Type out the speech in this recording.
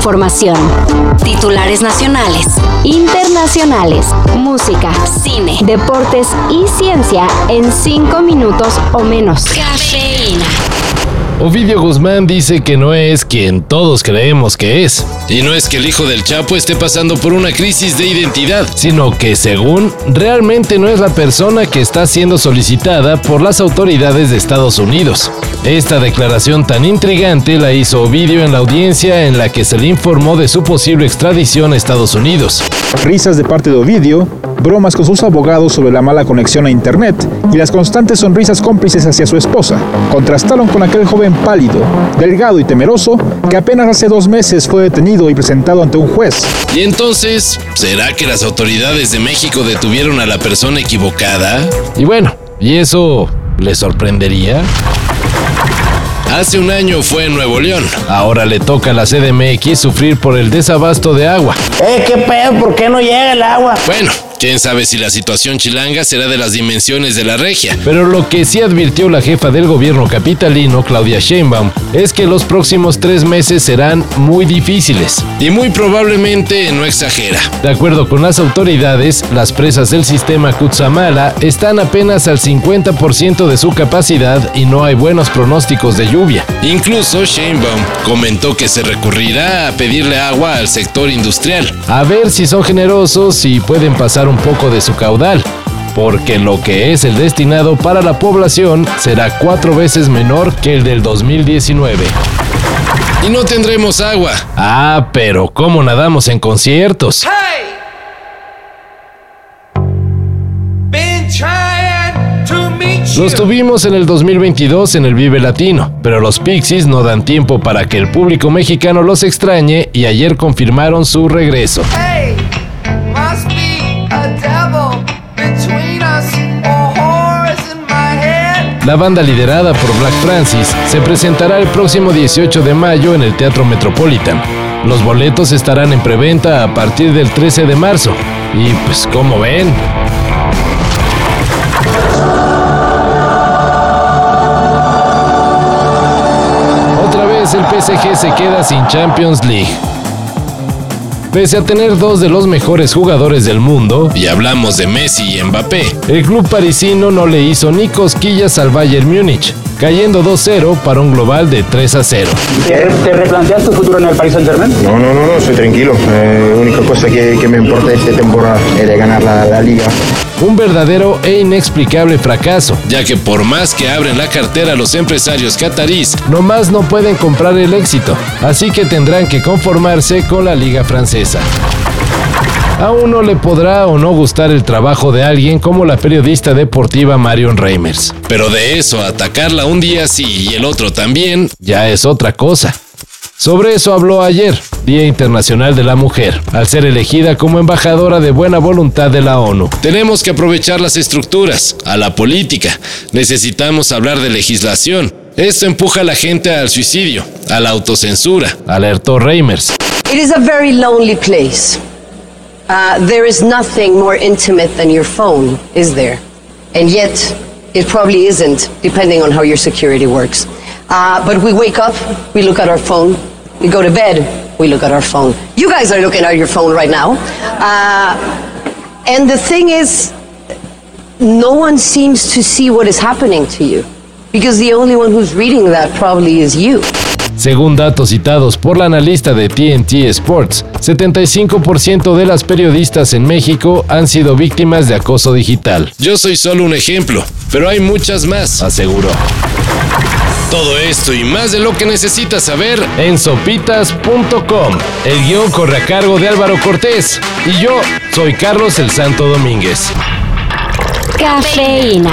información. Titulares nacionales, internacionales, música, cine, deportes y ciencia en 5 minutos o menos. Cafeína. Ovidio Guzmán dice que no es quien todos creemos que es. Y no es que el hijo del Chapo esté pasando por una crisis de identidad, sino que según realmente no es la persona que está siendo solicitada por las autoridades de Estados Unidos. Esta declaración tan intrigante la hizo Ovidio en la audiencia en la que se le informó de su posible extradición a Estados Unidos. Risas de parte de Ovidio, bromas con sus abogados sobre la mala conexión a Internet y las constantes sonrisas cómplices hacia su esposa contrastaron con aquel joven pálido, delgado y temeroso que apenas hace dos meses fue detenido y presentado ante un juez. Y entonces, ¿será que las autoridades de México detuvieron a la persona equivocada? Y bueno, ¿y eso le sorprendería? Hace un año fue en Nuevo León. Ahora le toca a la CDMX sufrir por el desabasto de agua. Eh, qué pedo, ¿por qué no llega el agua? Bueno, Quién sabe si la situación chilanga será de las dimensiones de la regia. Pero lo que sí advirtió la jefa del gobierno capitalino, Claudia Sheinbaum, es que los próximos tres meses serán muy difíciles. Y muy probablemente no exagera. De acuerdo con las autoridades, las presas del sistema Kutsamala están apenas al 50% de su capacidad y no hay buenos pronósticos de lluvia. Incluso Sheinbaum comentó que se recurrirá a pedirle agua al sector industrial. A ver si son generosos y pueden pasar un poco de su caudal, porque lo que es el destinado para la población será cuatro veces menor que el del 2019. Y no tendremos agua. Ah, pero ¿cómo nadamos en conciertos? Los tuvimos en el 2022 en el Vive Latino, pero los Pixies no dan tiempo para que el público mexicano los extrañe y ayer confirmaron su regreso. La banda liderada por Black Francis se presentará el próximo 18 de mayo en el Teatro Metropolitan. Los boletos estarán en preventa a partir del 13 de marzo. Y pues como ven, otra vez el PSG se queda sin Champions League. Pese a tener dos de los mejores jugadores del mundo, y hablamos de Messi y Mbappé, el club parisino no le hizo ni cosquillas al Bayern Múnich, cayendo 2-0 para un global de 3-0. ¿Te replanteas tu futuro en el Paris Saint Germain? No, no, no, no, soy tranquilo. Eh, la única cosa que, que me importa esta temporada es de ganar la, la liga. Un verdadero e inexplicable fracaso, ya que por más que abren la cartera los empresarios catarís, nomás no pueden comprar el éxito, así que tendrán que conformarse con la liga francesa. A uno le podrá o no gustar el trabajo de alguien como la periodista deportiva Marion Reimers, pero de eso atacarla un día sí y el otro también, ya es otra cosa. Sobre eso habló ayer, Día Internacional de la Mujer, al ser elegida como embajadora de buena voluntad de la ONU. Tenemos que aprovechar las estructuras, a la política. Necesitamos hablar de legislación. Esto empuja a la gente al suicidio, a la autocensura, alertó Reimers. It is a very lonely place. Uh, there is nothing more intimate than your phone, is there? And yet, it probably isn't, depending on how your security works. Uh, but we wake up, we look at our phone, we go to bed, we look at our phone. You guys are looking at your phone right now. Uh, and the thing is, no one seems to see what is happening to you. Because the only one who's reading that probably is you. Según datos citados por la analista de TNT Sports, 75% de las periodistas en México han sido víctimas de acoso digital. Yo soy solo un ejemplo, pero hay muchas más, aseguró. Todo esto y más de lo que necesitas saber en sopitas.com. El guion corre a cargo de Álvaro Cortés y yo soy Carlos el Santo Domínguez. Cafeína.